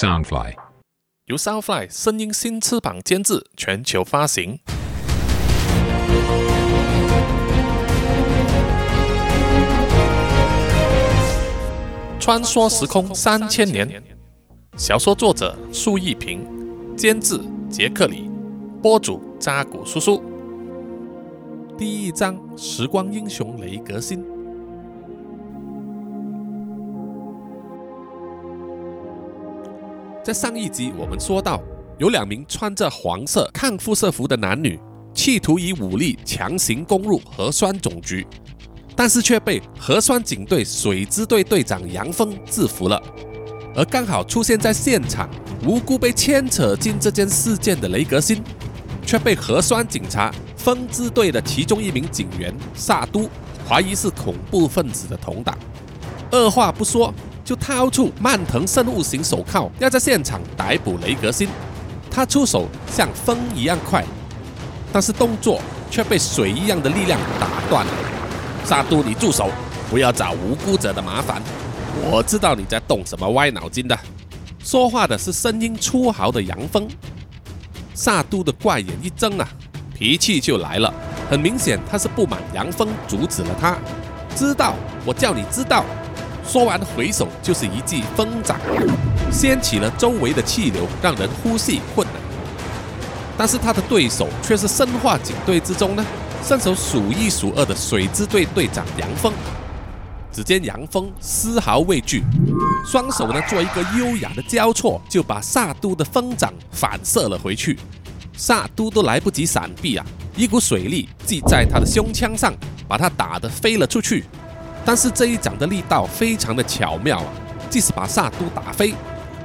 Soundfly。由 Soundfly 声音新翅膀监制，全球发行。穿梭时空三千年，小说作者苏一平，监制杰克里，播主扎古叔叔。第一章：时光英雄雷格辛。在上一集，我们说到，有两名穿着黄色抗辐射服的男女，企图以武力强行攻入核酸总局。但是却被核酸警队水支队队长杨峰制服了，而刚好出现在现场、无辜被牵扯进这件事件的雷格辛，却被核酸警察风支队的其中一名警员萨都怀疑是恐怖分子的同党，二话不说就掏出曼腾生物型手铐，要在现场逮捕雷格辛。他出手像风一样快，但是动作却被水一样的力量打断了。萨都，你住手！不要找无辜者的麻烦。我知道你在动什么歪脑筋的。说话的是声音粗豪的杨峰。萨都的怪眼一睁啊，脾气就来了。很明显，他是不满杨峰阻止了他。知道，我叫你知道。说完，回手就是一记风掌，掀起了周围的气流，让人呼吸困难。但是他的对手却是生化警队之中呢。身手数一数二的水之队队长杨峰，只见杨峰丝毫畏惧，双手呢做一个优雅的交错，就把萨都的风掌反射了回去。萨都都来不及闪避啊，一股水力记在他的胸腔上，把他打得飞了出去。但是这一掌的力道非常的巧妙啊，即使把萨都打飞，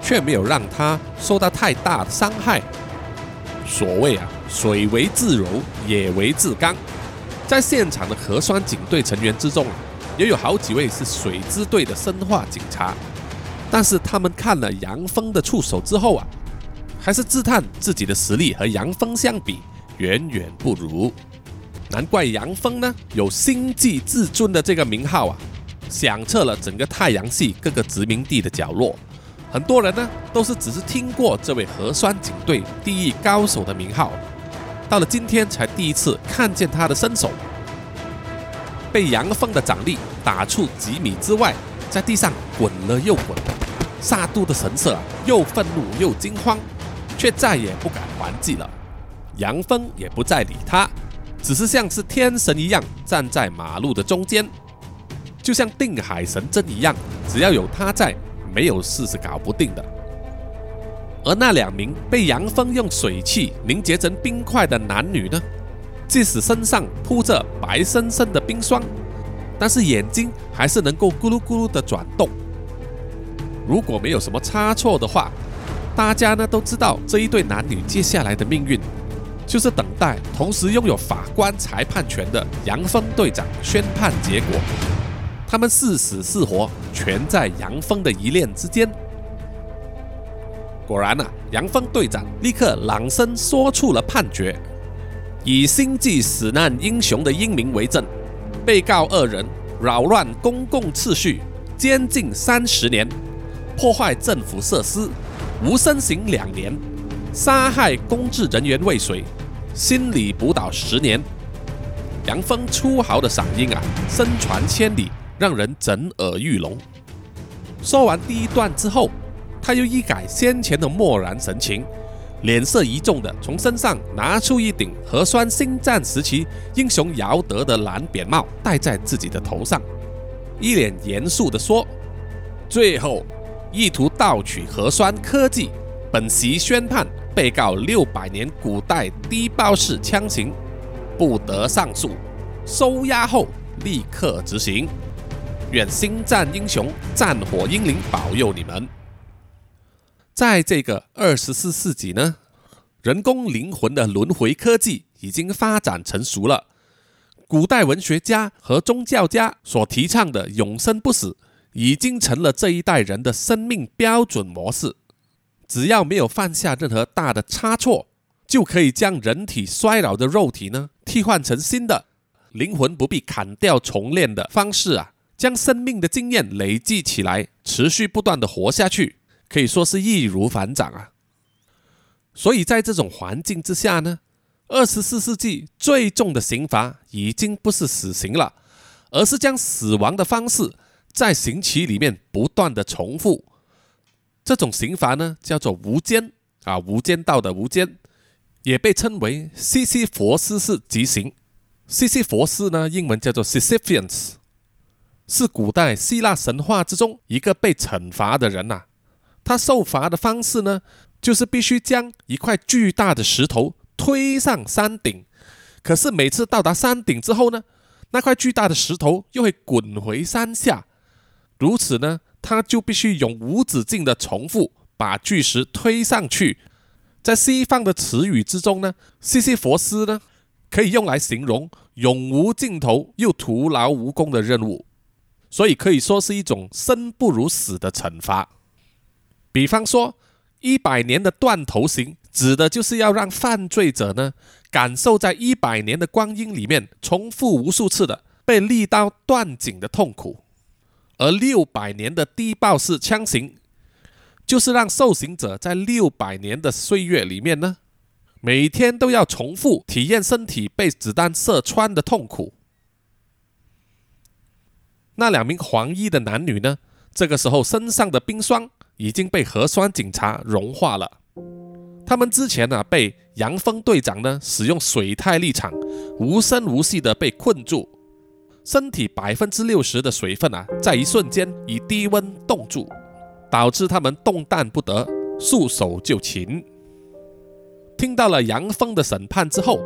却没有让他受到太大的伤害。所谓啊。水为自柔，也为自刚。在现场的核酸警队成员之中，也有好几位是水之队的生化警察。但是他们看了杨峰的触手之后啊，还是自叹自己的实力和杨峰相比远远不如。难怪杨峰呢有星际至尊的这个名号啊，响彻了整个太阳系各个殖民地的角落。很多人呢都是只是听过这位核酸警队第一高手的名号。到了今天才第一次看见他的身手，被杨峰的掌力打出几米之外，在地上滚了又滚。萨都的神色又愤怒又惊慌，却再也不敢还击了。杨峰也不再理他，只是像是天神一样站在马路的中间，就像定海神针一样，只要有他在，没有事是搞不定的。而那两名被杨峰用水汽凝结成冰块的男女呢？即使身上铺着白生生的冰霜，但是眼睛还是能够咕噜咕噜的转动。如果没有什么差错的话，大家呢都知道这一对男女接下来的命运，就是等待同时拥有法官裁判权的杨峰队长宣判结果。他们是死是活，全在杨峰的一念之间。果然呐，杨峰队长立刻朗声说出了判决：以星际死难英雄的英名为证，被告二人扰乱公共秩序，监禁三十年；破坏政府设施，无身刑两年；杀害公职人员未遂，心理辅导十年。杨峰粗豪的嗓音啊，声传千里，让人震耳欲聋。说完第一段之后。他又一改先前的漠然神情，脸色一重的从身上拿出一顶核酸星战时期英雄姚德的蓝扁帽，戴在自己的头上，一脸严肃的说：“最后，意图盗取核酸科技，本席宣判被告六百年古代低爆式枪型，不得上诉，收押后立刻执行。愿星战英雄战火英灵保佑你们。”在这个二十四世纪呢，人工灵魂的轮回科技已经发展成熟了。古代文学家和宗教家所提倡的永生不死，已经成了这一代人的生命标准模式。只要没有犯下任何大的差错，就可以将人体衰老的肉体呢替换成新的灵魂，不必砍掉重练的方式啊，将生命的经验累积起来，持续不断的活下去。可以说是易如反掌啊。所以在这种环境之下呢，二十四世纪最重的刑罚已经不是死刑了，而是将死亡的方式在刑期里面不断的重复。这种刑罚呢，叫做无间啊，无间道的无间，也被称为西西弗斯式极刑。西西弗斯呢，英文叫做 Sisyphus，是古代希腊神话之中一个被惩罚的人呐。他受罚的方式呢，就是必须将一块巨大的石头推上山顶。可是每次到达山顶之后呢，那块巨大的石头又会滚回山下。如此呢，他就必须永无止境的重复把巨石推上去。在西方的词语之中呢，西西弗斯呢。可以用来形容永无尽头又徒劳无功的任务，所以可以说是一种生不如死的惩罚。比方说，一百年的断头刑，指的就是要让犯罪者呢感受在一百年的光阴里面重复无数次的被利刀断颈的痛苦；而六百年的低爆式枪刑，就是让受刑者在六百年的岁月里面呢。每天都要重复体验身体被子弹射穿的痛苦。那两名黄衣的男女呢？这个时候身上的冰霜已经被核酸警察融化了。他们之前呢被杨峰队长呢使用水态立场，无声无息的被困住，身体百分之六十的水分啊，在一瞬间以低温冻住，导致他们动弹不得，束手就擒。听到了杨峰的审判之后，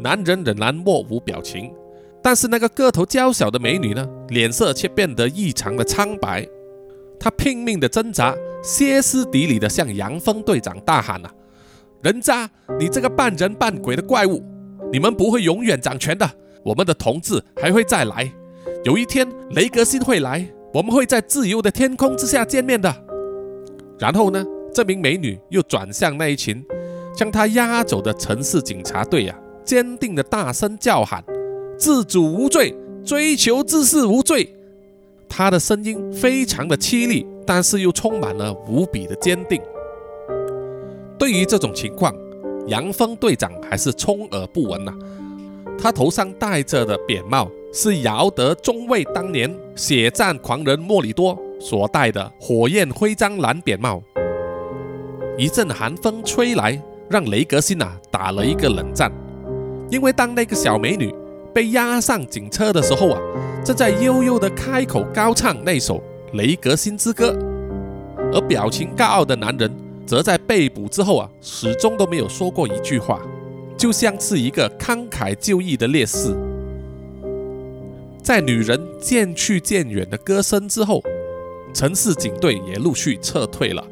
男人仍然默无表情，但是那个个头娇小的美女呢，脸色却变得异常的苍白。她拼命的挣扎，歇斯底里的向杨峰队长大喊：“啊，人渣！你这个半人半鬼的怪物！你们不会永远掌权的，我们的同志还会再来。有一天，雷格辛会来，我们会在自由的天空之下见面的。”然后呢，这名美女又转向那一群。将他押走的城市警察队呀，坚定的大声叫喊：“自主无罪，追求自视无罪。”他的声音非常的凄厉，但是又充满了无比的坚定。对于这种情况，杨峰队长还是充耳不闻呐。他头上戴着的扁帽是姚德中尉当年血战狂人莫里多所戴的火焰徽章蓝扁帽。一阵寒风吹来。让雷格辛呐打了一个冷战，因为当那个小美女被押上警车的时候啊，正在悠悠的开口高唱那首《雷格辛之歌》，而表情高傲的男人则在被捕之后啊，始终都没有说过一句话，就像是一个慷慨就义的烈士。在女人渐去渐远的歌声之后，城市警队也陆续撤退了。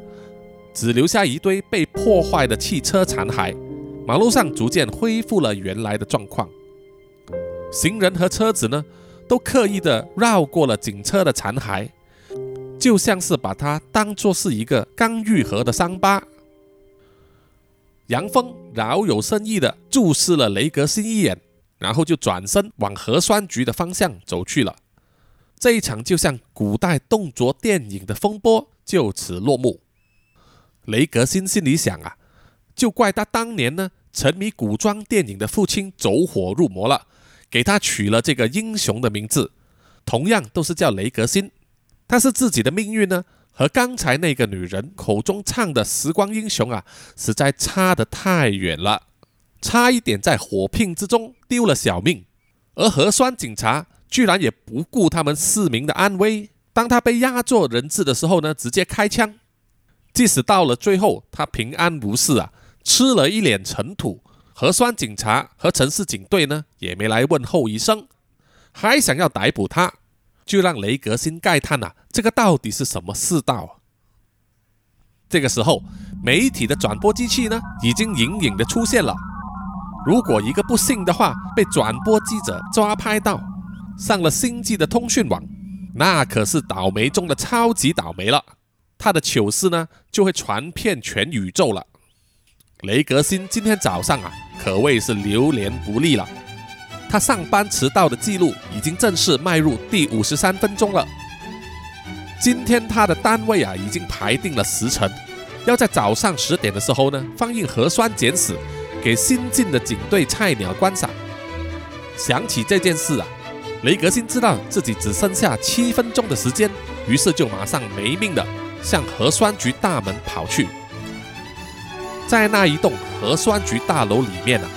只留下一堆被破坏的汽车残骸，马路上逐渐恢复了原来的状况。行人和车子呢，都刻意的绕过了警车的残骸，就像是把它当作是一个刚愈合的伤疤。杨峰饶有深意的注视了雷格辛一眼，然后就转身往核酸局的方向走去了。这一场就像古代动作电影的风波就此落幕。雷格辛心里想啊，就怪他当年呢沉迷古装电影的父亲走火入魔了，给他取了这个英雄的名字，同样都是叫雷格辛，但是自己的命运呢和刚才那个女人口中唱的时光英雄啊，实在差得太远了，差一点在火拼之中丢了小命，而核酸警察居然也不顾他们市民的安危，当他被押做人质的时候呢，直接开枪。即使到了最后，他平安无事啊，吃了一脸尘土，核酸警察和城市警队呢也没来问候一声，还想要逮捕他，就让雷格辛慨叹呐，这个到底是什么世道？这个时候，媒体的转播机器呢已经隐隐的出现了，如果一个不幸的话被转播记者抓拍到，上了星际的通讯网，那可是倒霉中的超级倒霉了。他的糗事呢，就会传遍全宇宙了。雷格辛今天早上啊，可谓是流连不利了。他上班迟到的记录已经正式迈入第五十三分钟了。今天他的单位啊已经排定了时辰，要在早上十点的时候呢放映核酸简史给新进的警队菜鸟观赏。想起这件事啊，雷格辛知道自己只剩下七分钟的时间，于是就马上没命的向核酸局大门跑去。在那一栋核酸局大楼里面啊，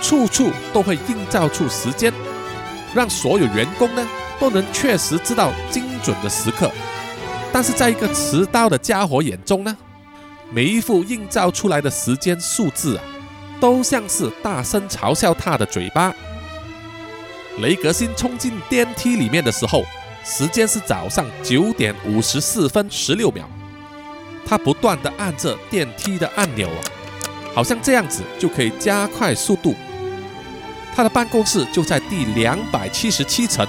处处都会映照出时间，让所有员工呢都能确实知道精准的时刻。但是在一个持刀的家伙眼中呢，每一幅映照出来的时间数字啊，都像是大声嘲笑他的嘴巴。雷格辛冲进电梯里面的时候，时间是早上九点五十四分十六秒。他不断地按着电梯的按钮啊，好像这样子就可以加快速度。他的办公室就在第两百七十七层，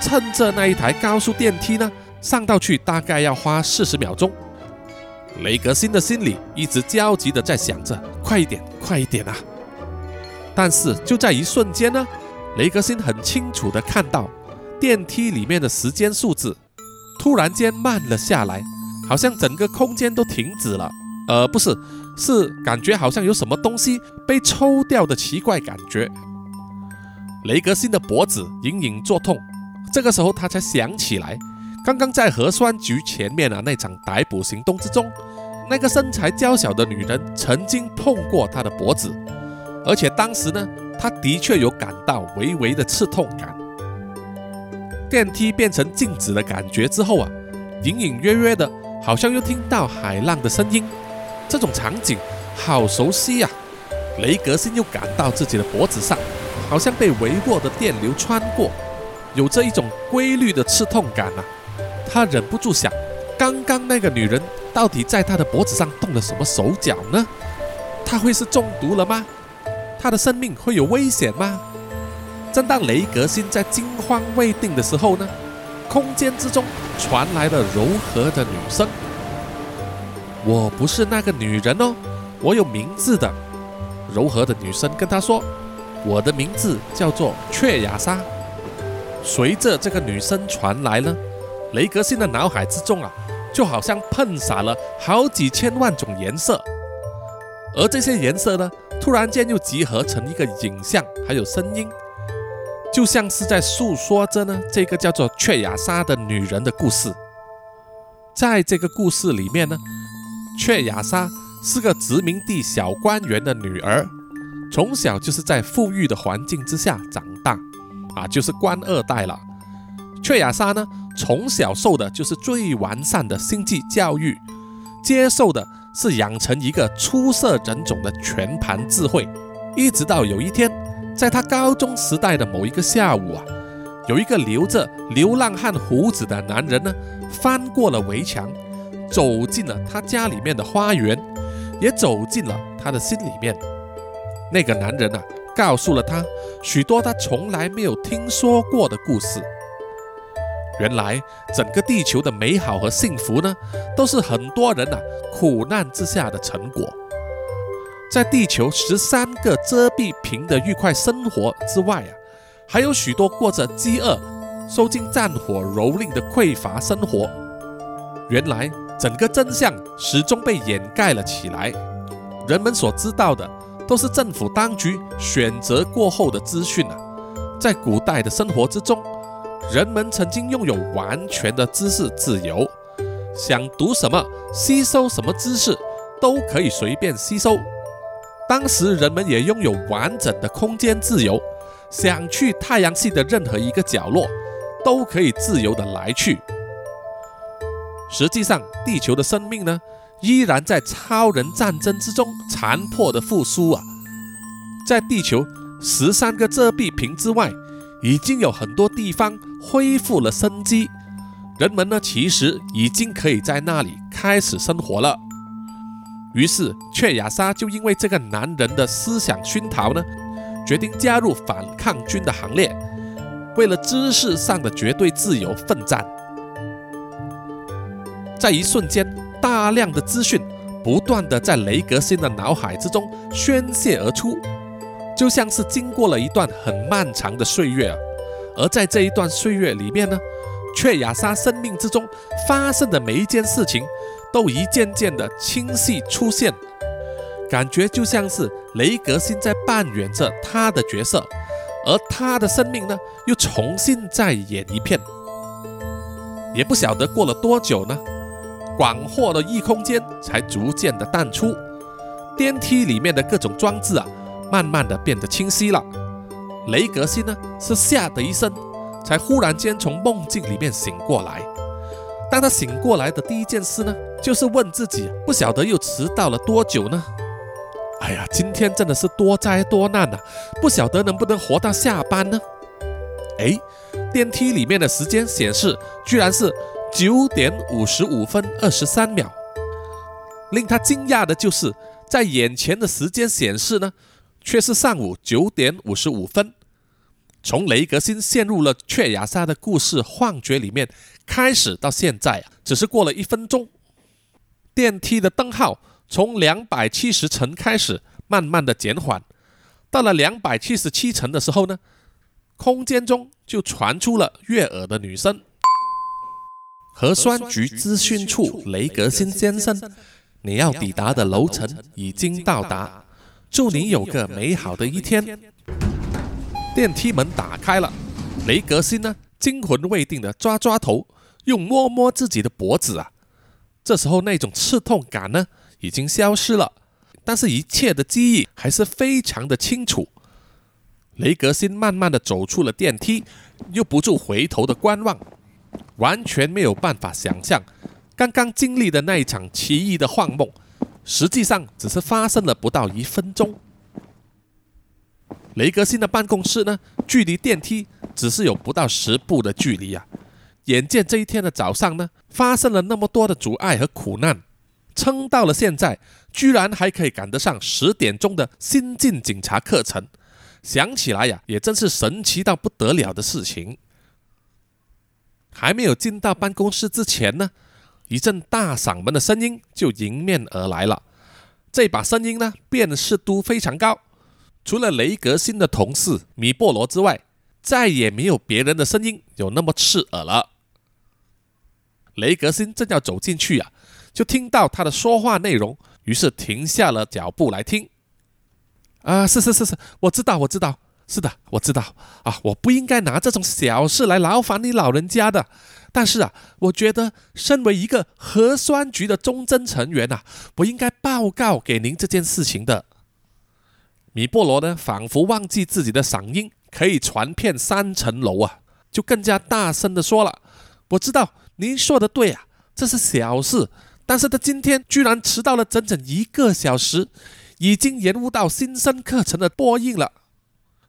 趁着那一台高速电梯呢上到去大概要花四十秒钟。雷格辛的心里一直焦急地在想着：快一点，快一点啊！但是就在一瞬间呢。雷格辛很清楚地看到电梯里面的时间数字突然间慢了下来，好像整个空间都停止了。呃，不是，是感觉好像有什么东西被抽掉的奇怪感觉。雷格辛的脖子隐隐作痛，这个时候他才想起来，刚刚在核酸局前面的那场逮捕行动之中，那个身材娇小的女人曾经碰过他的脖子，而且当时呢。他的确有感到微微的刺痛感。电梯变成静止的感觉之后啊，隐隐约约的，好像又听到海浪的声音。这种场景好熟悉呀！雷格森又感到自己的脖子上好像被微弱的电流穿过，有着一种规律的刺痛感啊。他忍不住想：刚刚那个女人到底在他的脖子上动了什么手脚呢？她会是中毒了吗？他的生命会有危险吗？正当雷格辛在惊慌未定的时候呢，空间之中传来了柔和的女声：“我不是那个女人哦，我有名字的。”柔和的女声跟他说：“我的名字叫做雀雅莎。”随着这个女声传来呢，雷格辛的脑海之中啊，就好像喷洒了好几千万种颜色，而这些颜色呢。突然间又集合成一个影像，还有声音，就像是在诉说着呢这个叫做雀雅莎的女人的故事。在这个故事里面呢，雀雅莎是个殖民地小官员的女儿，从小就是在富裕的环境之下长大，啊，就是官二代了。雀雅莎呢，从小受的就是最完善的星际教育，接受的。是养成一个出色人种的全盘智慧，一直到有一天，在他高中时代的某一个下午啊，有一个留着流浪汉胡子的男人呢，翻过了围墙，走进了他家里面的花园，也走进了他的心里面。那个男人啊，告诉了他许多他从来没有听说过的故事。原来整个地球的美好和幸福呢，都是很多人呐苦难之下的成果。在地球十三个遮蔽屏的愉快生活之外啊，还有许多过着饥饿、受尽战火蹂躏的匮乏生活。原来整个真相始终被掩盖了起来，人们所知道的都是政府当局选择过后的资讯啊。在古代的生活之中。人们曾经拥有完全的知识自由，想读什么、吸收什么知识都可以随便吸收。当时人们也拥有完整的空间自由，想去太阳系的任何一个角落都可以自由的来去。实际上，地球的生命呢，依然在超人战争之中残破的复苏啊！在地球十三个遮蔽屏之外。已经有很多地方恢复了生机，人们呢其实已经可以在那里开始生活了。于是，雀雅莎就因为这个男人的思想熏陶呢，决定加入反抗军的行列，为了知识上的绝对自由奋战。在一瞬间，大量的资讯不断的在雷格辛的脑海之中宣泄而出。就像是经过了一段很漫长的岁月啊，而在这一段岁月里面呢，雀雅莎生命之中发生的每一件事情，都一件件的清晰出现，感觉就像是雷格辛在扮演着他的角色，而他的生命呢，又重新再演一遍。也不晓得过了多久呢，广阔的异空间才逐渐的淡出，电梯里面的各种装置啊，慢慢的变得清晰了。雷格辛呢，是吓得一声。才忽然间从梦境里面醒过来。当他醒过来的第一件事呢，就是问自己：不晓得又迟到了多久呢？哎呀，今天真的是多灾多难呐！不晓得能不能活到下班呢？哎，电梯里面的时间显示居然是九点五十五分二十三秒。令他惊讶的就是在眼前的时间显示呢，却是上午九点五十五分。从雷格辛陷入了雀雅莎的故事幻觉里面开始，到现在啊，只是过了一分钟。电梯的灯号从两百七十层开始慢慢的减缓，到了两百七十七层的时候呢，空间中就传出了悦耳的女声：“核酸局资讯处，雷格辛先生，你要抵达的楼层已经到达，祝你有个美好的一天。”电梯门打开了，雷格辛呢惊魂未定的抓抓头，又摸摸自己的脖子啊。这时候那种刺痛感呢已经消失了，但是一切的记忆还是非常的清楚。雷格辛慢慢的走出了电梯，又不住回头的观望，完全没有办法想象刚刚经历的那一场奇异的幻梦，实际上只是发生了不到一分钟。雷格辛的办公室呢，距离电梯只是有不到十步的距离啊！眼见这一天的早上呢，发生了那么多的阻碍和苦难，撑到了现在，居然还可以赶得上十点钟的新进警察课程，想起来呀，也真是神奇到不得了的事情。还没有进到办公室之前呢，一阵大嗓门的声音就迎面而来了，这把声音呢，辨识度非常高。除了雷格辛的同事米波罗之外，再也没有别人的声音有那么刺耳了。雷格辛正要走进去啊，就听到他的说话内容，于是停下了脚步来听。啊，是是是是，我知道我知道，是的，我知道啊，我不应该拿这种小事来劳烦你老人家的。但是啊，我觉得身为一个核酸局的忠贞成员啊，我应该报告给您这件事情的。米波罗呢，仿佛忘记自己的嗓音可以传遍三层楼啊，就更加大声的说了：“我知道您说的对啊，这是小事，但是他今天居然迟到了整整一个小时，已经延误到新生课程的播映了。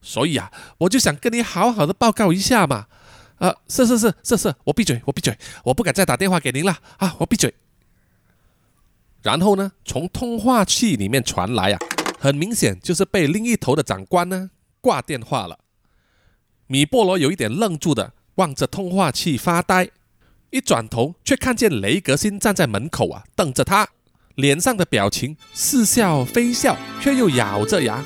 所以啊，我就想跟你好好的报告一下嘛。啊，是是是是是，我闭嘴，我闭嘴，我不敢再打电话给您了啊，我闭嘴。然后呢，从通话器里面传来啊。”很明显就是被另一头的长官呢挂电话了。米波罗有一点愣住的望着通话器发呆，一转头却看见雷格辛站在门口啊，瞪着他，脸上的表情似笑非笑，却又咬着牙。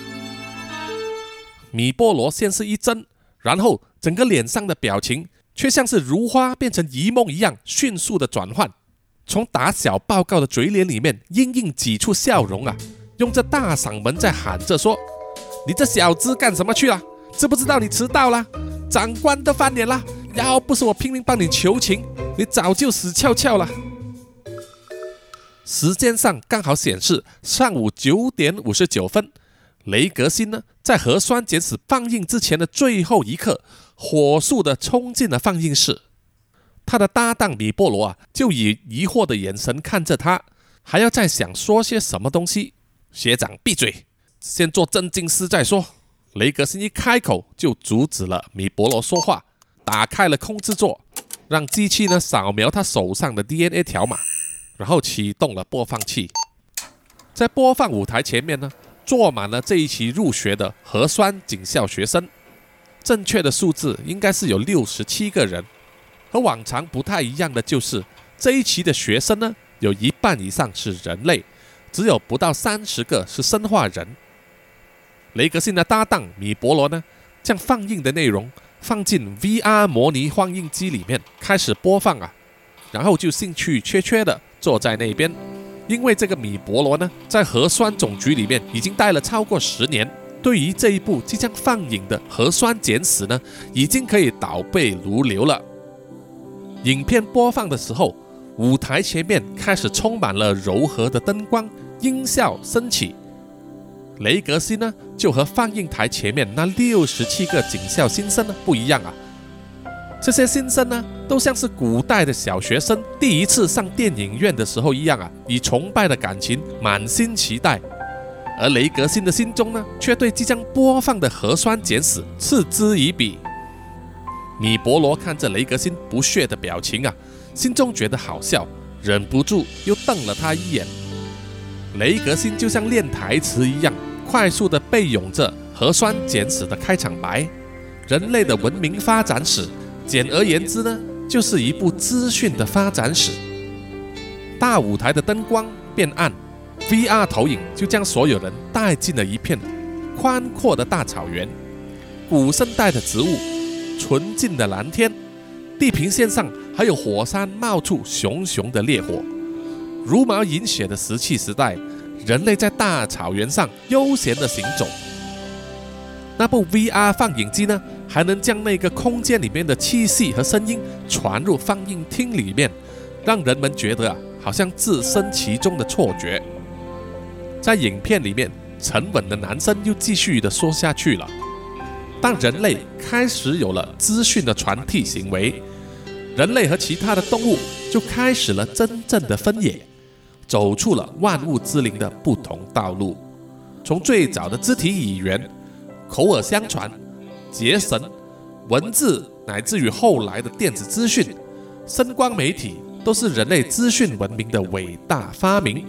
米波罗先是一怔，然后整个脸上的表情却像是如花变成一梦一样迅速的转换，从打小报告的嘴脸里面隐隐挤出笑容啊。用这大嗓门在喊着说：“你这小子干什么去了？知不知道你迟到了？长官都翻脸了！要不是我拼命帮你求情，你早就死翘翘了。”时间上刚好显示上午九点五十九分，雷格辛呢在核酸检死放映之前的最后一刻，火速的冲进了放映室。他的搭档米波罗啊，就以疑惑的眼神看着他，还要再想说些什么东西。学长，闭嘴！先做正经事再说。雷格辛一开口就阻止了米波罗说话，打开了控制座，让机器呢扫描他手上的 DNA 条码，然后启动了播放器。在播放舞台前面呢，坐满了这一期入学的核酸警校学生。正确的数字应该是有六十七个人。和往常不太一样的就是，这一期的学生呢，有一半以上是人类。只有不到三十个是生化人。雷格辛的搭档米博罗呢，将放映的内容放进 VR 模拟放映机里面开始播放啊，然后就兴趣缺缺的坐在那边，因为这个米博罗呢，在核酸总局里面已经待了超过十年，对于这一部即将放映的《核酸简史》呢，已经可以倒背如流了。影片播放的时候，舞台前面开始充满了柔和的灯光，音效升起。雷格西呢，就和放映台前面那六十七个警校新生呢不一样啊。这些新生呢，都像是古代的小学生第一次上电影院的时候一样啊，以崇拜的感情满心期待。而雷格辛的心中呢，却对即将播放的核酸简史嗤之以鼻。米博罗看着雷格辛不屑的表情啊，心中觉得好笑，忍不住又瞪了他一眼。雷格辛就像练台词一样，快速地背咏着核酸简史的开场白：“人类的文明发展史，简而言之呢，就是一部资讯的发展史。”大舞台的灯光变暗，VR 投影就将所有人带进了一片宽阔的大草原，古生代的植物，纯净的蓝天，地平线上还有火山冒出熊熊的烈火。茹毛饮血的石器时代，人类在大草原上悠闲地行走。那部 VR 放映机呢，还能将那个空间里面的气息和声音传入放映厅里面，让人们觉得啊，好像置身其中的错觉。在影片里面，沉稳的男生又继续的说下去了：当人类开始有了资讯的传递行为，人类和其他的动物就开始了真正的分野。走出了万物之灵的不同道路，从最早的肢体语言、口耳相传、结绳、文字，乃至于后来的电子资讯、声光媒体，都是人类资讯文明的伟大发明。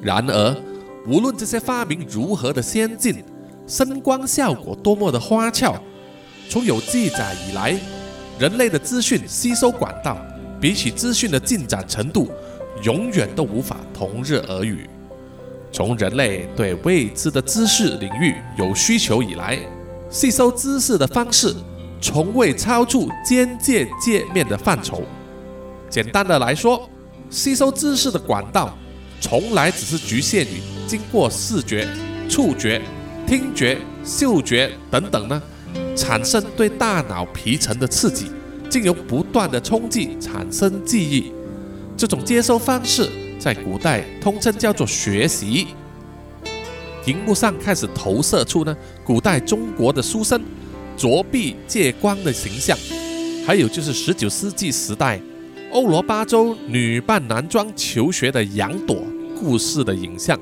然而，无论这些发明如何的先进，声光效果多么的花俏，从有记载以来，人类的资讯吸收管道，比起资讯的进展程度。永远都无法同日而语。从人类对未知的知识领域有需求以来，吸收知识的方式从未超出边界界面的范畴。简单的来说，吸收知识的管道从来只是局限于经过视觉、触觉、听觉、嗅觉等等呢，产生对大脑皮层的刺激，经由不断的冲击产生记忆。这种接收方式在古代通称叫做学习。荧幕上开始投射出呢古代中国的书生着壁借光的形象，还有就是十九世纪时代欧罗巴州女扮男装求学的杨朵故事的影像。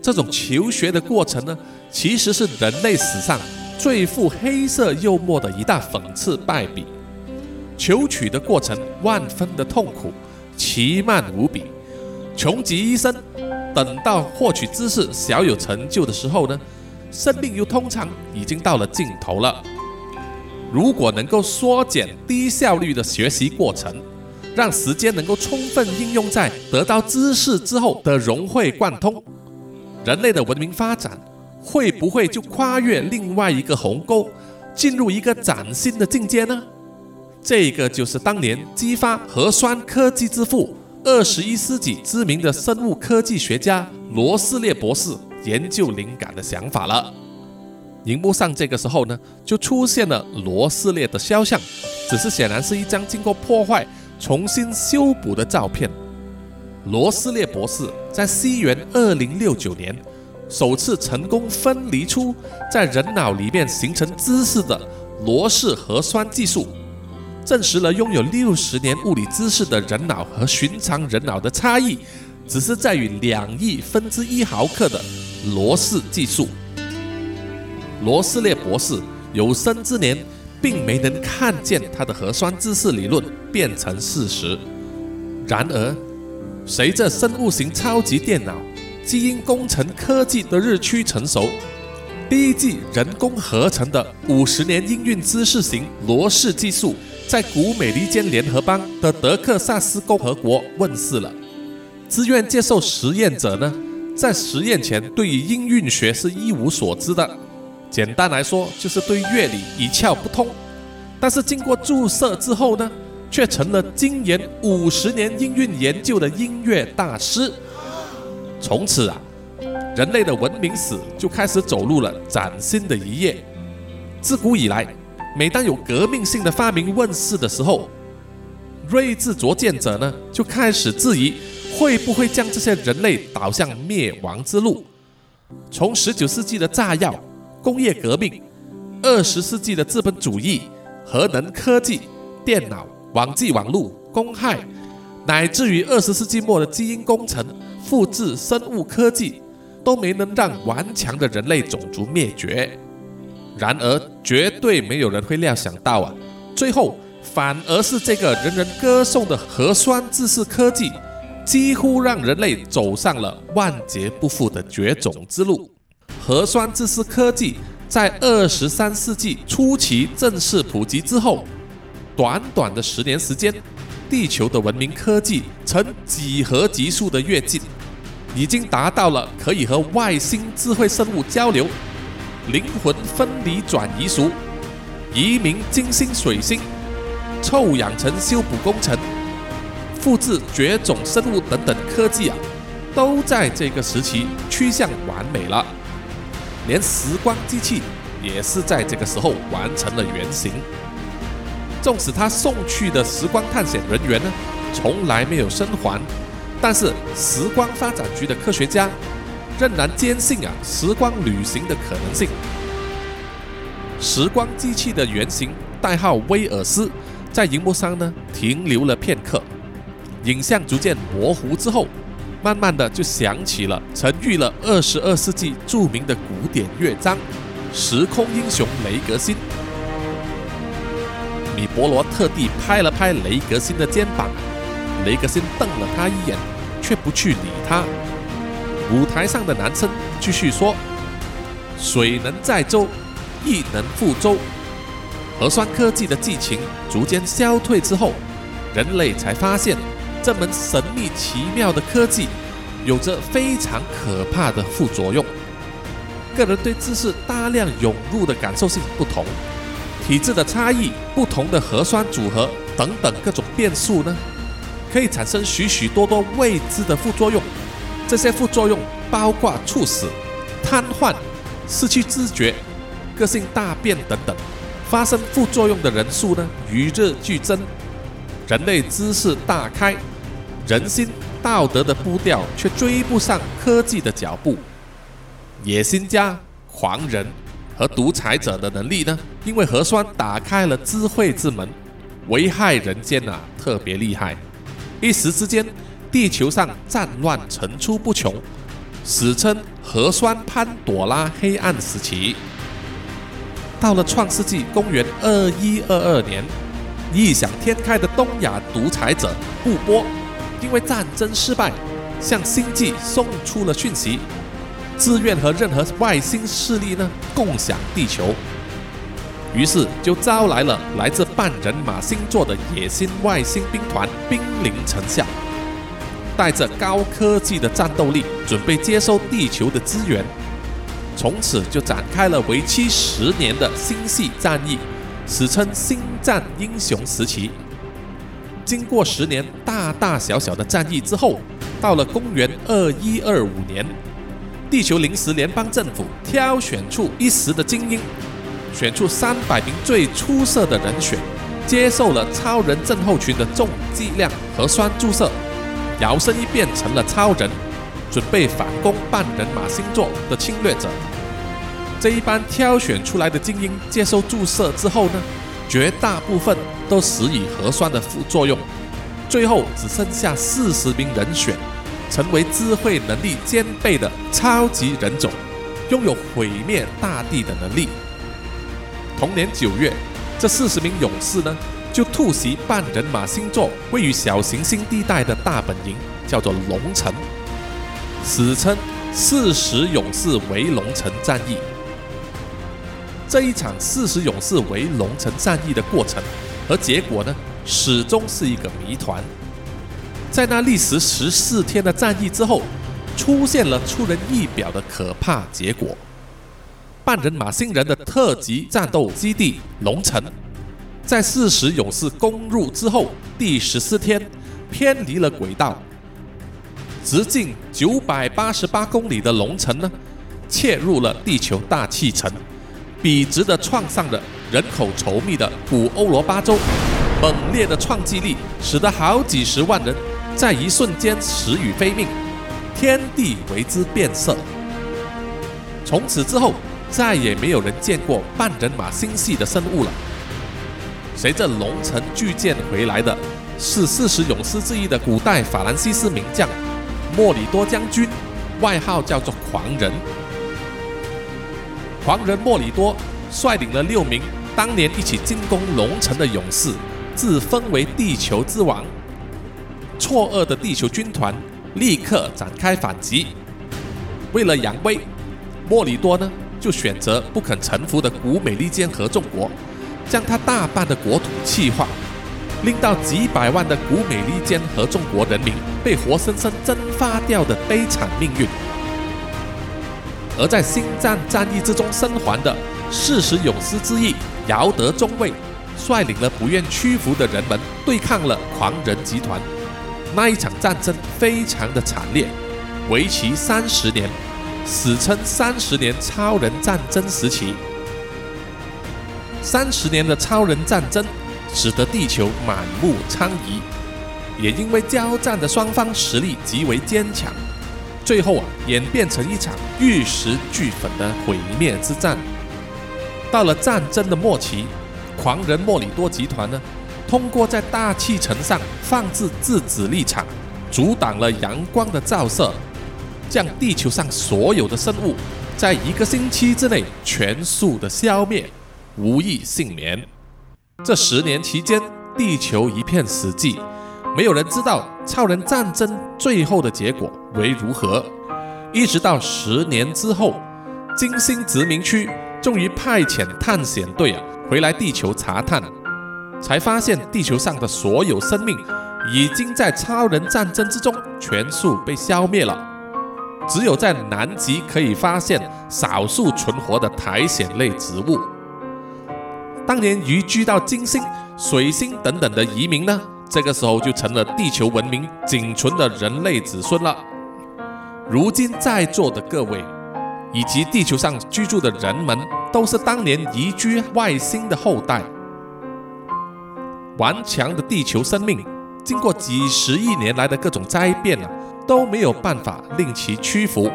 这种求学的过程呢，其实是人类史上最富黑色幽默的一大讽刺败笔。求取的过程万分的痛苦。奇慢无比，穷极一生，等到获取知识小有成就的时候呢，生命又通常已经到了尽头了。如果能够缩减低效率的学习过程，让时间能够充分应用在得到知识之后的融会贯通，人类的文明发展会不会就跨越另外一个鸿沟，进入一个崭新的境界呢？这个就是当年激发核酸科技之父、二十一世纪知名的生物科技学家罗斯列博士研究灵感的想法了。荧幕上这个时候呢，就出现了罗斯列的肖像，只是显然是一张经过破坏、重新修补的照片。罗斯列博士在西元二零六九年首次成功分离出在人脑里面形成知识的罗氏核酸技术。证实了拥有六十年物理知识的人脑和寻常人脑的差异，只是在于两亿分之一毫克的罗氏技术。罗斯列博士有生之年并没能看见他的核酸知识理论变成事实。然而，随着生物型超级电脑、基因工程科技的日趋成熟，第一季人工合成的五十年应运知识型罗氏技术。在古美利坚联合邦的德克萨斯共和国问世了。自愿接受实验者呢，在实验前对于音韵学是一无所知的。简单来说，就是对乐理一窍不通。但是经过注射之后呢，却成了精研五十年音韵研究的音乐大师。从此啊，人类的文明史就开始走入了崭新的一页。自古以来，每当有革命性的发明问世的时候，睿智拙见者呢就开始质疑，会不会将这些人类导向灭亡之路？从十九世纪的炸药、工业革命，二十世纪的资本主义、核能科技、电脑、网际网络、公害，乃至于二十世纪末的基因工程、复制生物科技，都没能让顽强的人类种族灭绝。然而，绝对没有人会料想到啊，最后反而是这个人人歌颂的核酸知识科技，几乎让人类走上了万劫不复的绝种之路。核酸知识科技在二十三世纪初期正式普及之后，短短的十年时间，地球的文明科技呈几何级数的跃进，已经达到了可以和外星智慧生物交流。灵魂分离转移术、移民金星水星、臭氧层修补工程、复制绝种生物等等科技啊，都在这个时期趋向完美了。连时光机器也是在这个时候完成了原型。纵使他送去的时光探险人员呢，从来没有生还，但是时光发展局的科学家。仍然坚信啊，时光旅行的可能性。时光机器的原型代号威尔斯，在荧幕上呢停留了片刻，影像逐渐模糊之后，慢慢的就想起了曾遇了二十二世纪著名的古典乐章《时空英雄雷格辛》。米伯罗特地拍了拍雷格辛的肩膀，雷格辛瞪了他一眼，却不去理他。舞台上的男生继续说：“水能载舟，亦能覆舟。”核酸科技的激情逐渐消退之后，人类才发现这门神秘奇妙的科技有着非常可怕的副作用。个人对知识大量涌入的感受性不同，体质的差异、不同的核酸组合等等各种变数呢，可以产生许许多多未知的副作用。这些副作用包括猝死、瘫痪、失去知觉、个性大变等等。发生副作用的人数呢，与日俱增。人类知识大开，人心道德的步调却追不上科技的脚步。野心家、狂人和独裁者的能力呢，因为核酸打开了智慧之门，危害人间啊，特别厉害。一时之间。地球上战乱层出不穷，史称核酸潘朵拉黑暗时期。到了创世纪公元二一二二年，异想天开的东亚独裁者布波，因为战争失败，向星际送出了讯息，自愿和任何外星势力呢共享地球。于是就招来了来自半人马星座的野心外星兵团兵临城下。带着高科技的战斗力，准备接收地球的资源，从此就展开了为期十年的星系战役，史称“星战英雄时期”。经过十年大大小小的战役之后，到了公元二一二五年，地球临时联邦政府挑选出一时的精英，选出三百名最出色的人选，接受了超人症候群的重剂量核酸注射。摇身一变成了超人，准备反攻半人马星座的侵略者。这一班挑选出来的精英接受注射之后呢，绝大部分都死于核酸的副作用，最后只剩下四十名人选，成为智慧能力兼备的超级人种，拥有毁灭大地的能力。同年九月，这四十名勇士呢？就突袭半人马星座位于小行星地带的大本营，叫做龙城，史称四十勇士围龙城战役。这一场四十勇士围龙城战役的过程和结果呢，始终是一个谜团。在那历时十四天的战役之后，出现了出人意表的可怕结果：半人马星人的特级战斗基地龙城。在四十勇士攻入之后第十四天，偏离了轨道，直径九百八十八公里的龙城呢，切入了地球大气层，笔直的撞上了人口稠密的古欧罗巴州，猛烈的撞击力使得好几十万人在一瞬间死于非命，天地为之变色。从此之后，再也没有人见过半人马星系的生物了。随着龙城巨舰回来的是四十勇士之一的古代法兰西斯名将莫里多将军，外号叫做狂人。狂人莫里多率领了六名当年一起进攻龙城的勇士，自封为地球之王。错愕的地球军团立刻展开反击。为了扬威，莫里多呢就选择不肯臣服的古美利坚合众国。将他大半的国土气化，令到几百万的古美利坚合众国人民被活生生蒸发掉的悲惨命运。而在星战战役之中生还的四十勇士之一姚德中尉，率领了不愿屈服的人们，对抗了狂人集团。那一场战争非常的惨烈，为期三十年，史称三十年超人战争时期。三十年的超人战争，使得地球满目疮痍，也因为交战的双方实力极为坚强，最后啊演变成一场玉石俱焚的毁灭之战。到了战争的末期，狂人莫里多集团呢，通过在大气层上放置质子力场，阻挡了阳光的照射，将地球上所有的生物在一个星期之内全数的消灭。无一幸免。这十年期间，地球一片死寂，没有人知道超人战争最后的结果为如何。一直到十年之后，金星殖民区终于派遣探险队啊回来地球查探，才发现地球上的所有生命已经在超人战争之中全数被消灭了，只有在南极可以发现少数存活的苔藓类植物。当年移居到金星、水星等等的移民呢，这个时候就成了地球文明仅存的人类子孙了。如今在座的各位，以及地球上居住的人们，都是当年移居外星的后代。顽强的地球生命，经过几十亿年来的各种灾变啊，都没有办法令其屈服，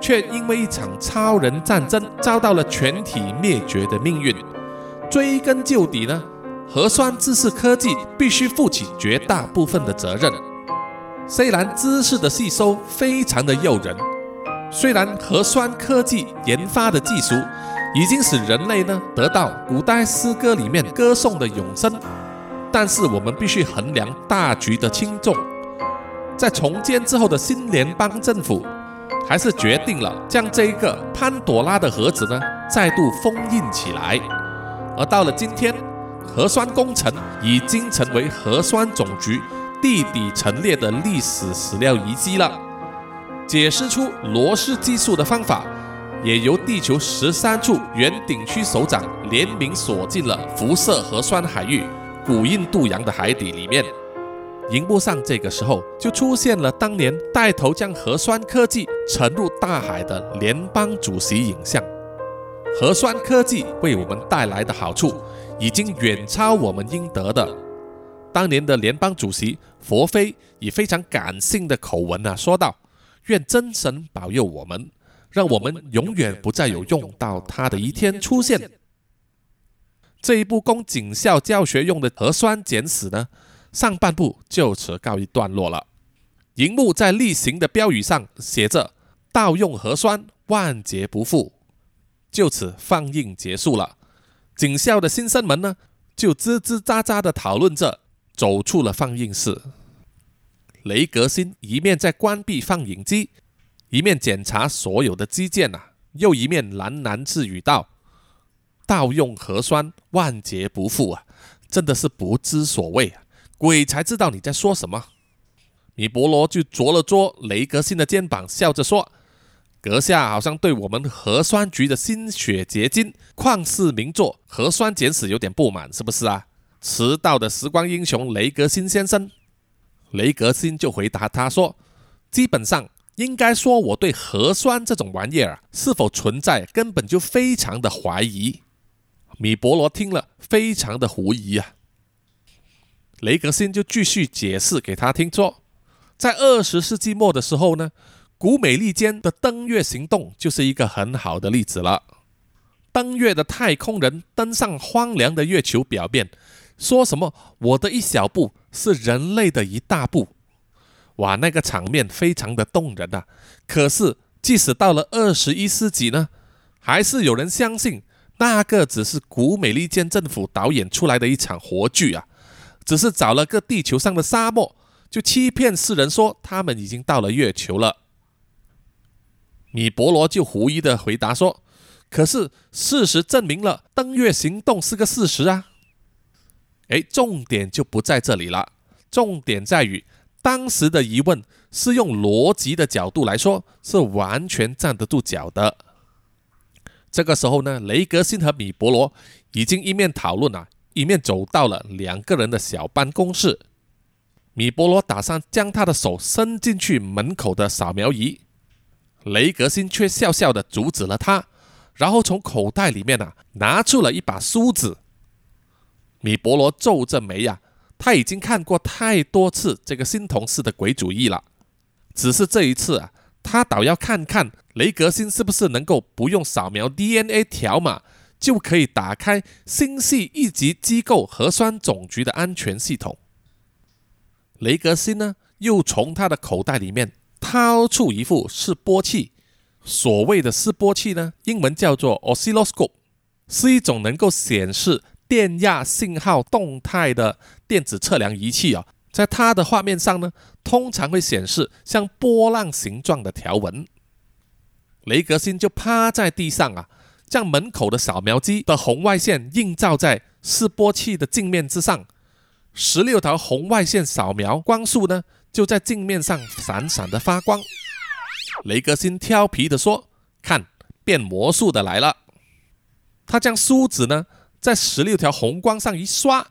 却因为一场超人战争，遭到了全体灭绝的命运。追根究底呢，核酸知识科技必须负起绝大部分的责任。虽然知识的吸收非常的诱人，虽然核酸科技研发的技术已经使人类呢得到古代诗歌里面歌颂的永生，但是我们必须衡量大局的轻重。在重建之后的新联邦政府，还是决定了将这一个潘朵拉的盒子呢再度封印起来。而到了今天，核酸工程已经成为核酸总局地底陈列的历史史料遗迹了。解释出罗氏技术的方法，也由地球十三处原顶区首长联名锁进了辐射核酸海域古印度洋的海底里面。荧幕上这个时候就出现了当年带头将核酸科技沉入大海的联邦主席影像。核酸科技为我们带来的好处，已经远超我们应得的。当年的联邦主席佛菲以非常感性的口吻啊说道：“愿真神保佑我们，让我们永远不再有用到它的一天出现。”这一部供警校教学用的核酸简史呢，上半部就此告一段落了。荧幕在例行的标语上写着：“盗用核酸，万劫不复。”就此放映结束了，警校的新生们呢，就吱吱喳喳的讨论着，走出了放映室。雷格辛一面在关闭放映机，一面检查所有的机件呐，又一面喃喃自语道：“盗用核酸，万劫不复啊！真的是不知所谓啊！鬼才知道你在说什么。”米博罗就啄了啄雷格辛的肩膀，笑着说。阁下好像对我们核酸局的心血结晶、旷世名作《核酸简史》有点不满，是不是啊？迟到的时光英雄雷格辛先生。雷格辛就回答他说：“基本上应该说，我对核酸这种玩意儿是否存在，根本就非常的怀疑。”米伯罗听了，非常的狐疑啊。雷格辛就继续解释给他听说，在二十世纪末的时候呢，古美利坚的登月行动就是一个很好的例子了。登月的太空人登上荒凉的月球表面，说什么“我的一小步是人类的一大步”，哇，那个场面非常的动人啊！可是，即使到了二十一世纪呢，还是有人相信那个只是古美利坚政府导演出来的一场活剧啊，只是找了个地球上的沙漠，就欺骗世人说他们已经到了月球了。米伯罗就狐疑的回答说。可是事实证明了登月行动是个事实啊！哎，重点就不在这里了，重点在于当时的疑问是用逻辑的角度来说是完全站得住脚的。这个时候呢，雷格辛和米伯罗已经一面讨论啊，一面走到了两个人的小办公室。米伯罗打算将他的手伸进去门口的扫描仪，雷格辛却笑笑的阻止了他。然后从口袋里面啊拿出了一把梳子。米伯罗皱着眉呀，他已经看过太多次这个新同事的鬼主意了，只是这一次啊，他倒要看看雷格辛是不是能够不用扫描 DNA 条码就可以打开星系一级机构核酸总局的安全系统。雷格辛呢，又从他的口袋里面掏出一副示波器。所谓的示波器呢，英文叫做 oscilloscope，是一种能够显示电压信号动态的电子测量仪器啊。在它的画面上呢，通常会显示像波浪形状的条纹。雷格辛就趴在地上啊，将门口的扫描机的红外线映照在示波器的镜面之上，十六条红外线扫描光束呢，就在镜面上闪闪的发光。雷格辛调皮的说：“看，变魔术的来了。”他将梳子呢，在十六条红光上一刷，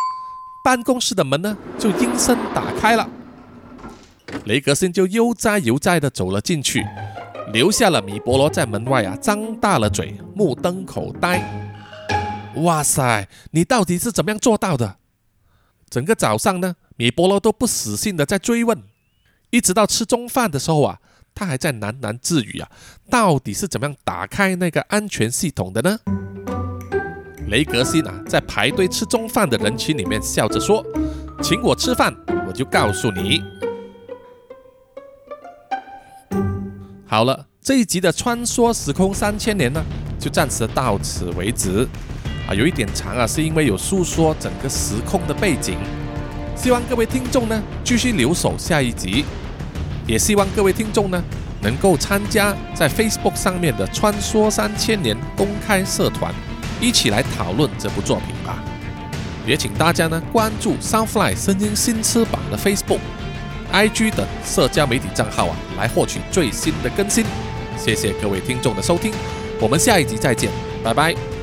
办公室的门呢，就应声打开了。雷格辛就悠哉悠哉的走了进去，留下了米伯罗在门外啊，张大了嘴，目瞪口呆。哇塞，你到底是怎么样做到的？整个早上呢，米伯罗都不死心的在追问，一直到吃中饭的时候啊。他还在喃喃自语啊，到底是怎么样打开那个安全系统的呢？雷格辛啊，在排队吃中饭的人群里面笑着说：“请我吃饭，我就告诉你。”好了，这一集的穿梭时空三千年呢，就暂时到此为止啊，有一点长啊，是因为有诉说整个时空的背景。希望各位听众呢，继续留守下一集。也希望各位听众呢，能够参加在 Facebook 上面的“穿梭三千年”公开社团，一起来讨论这部作品吧。也请大家呢关注 Soundfly 声音新翅膀的 Facebook、IG 等社交媒体账号啊，来获取最新的更新。谢谢各位听众的收听，我们下一集再见，拜拜。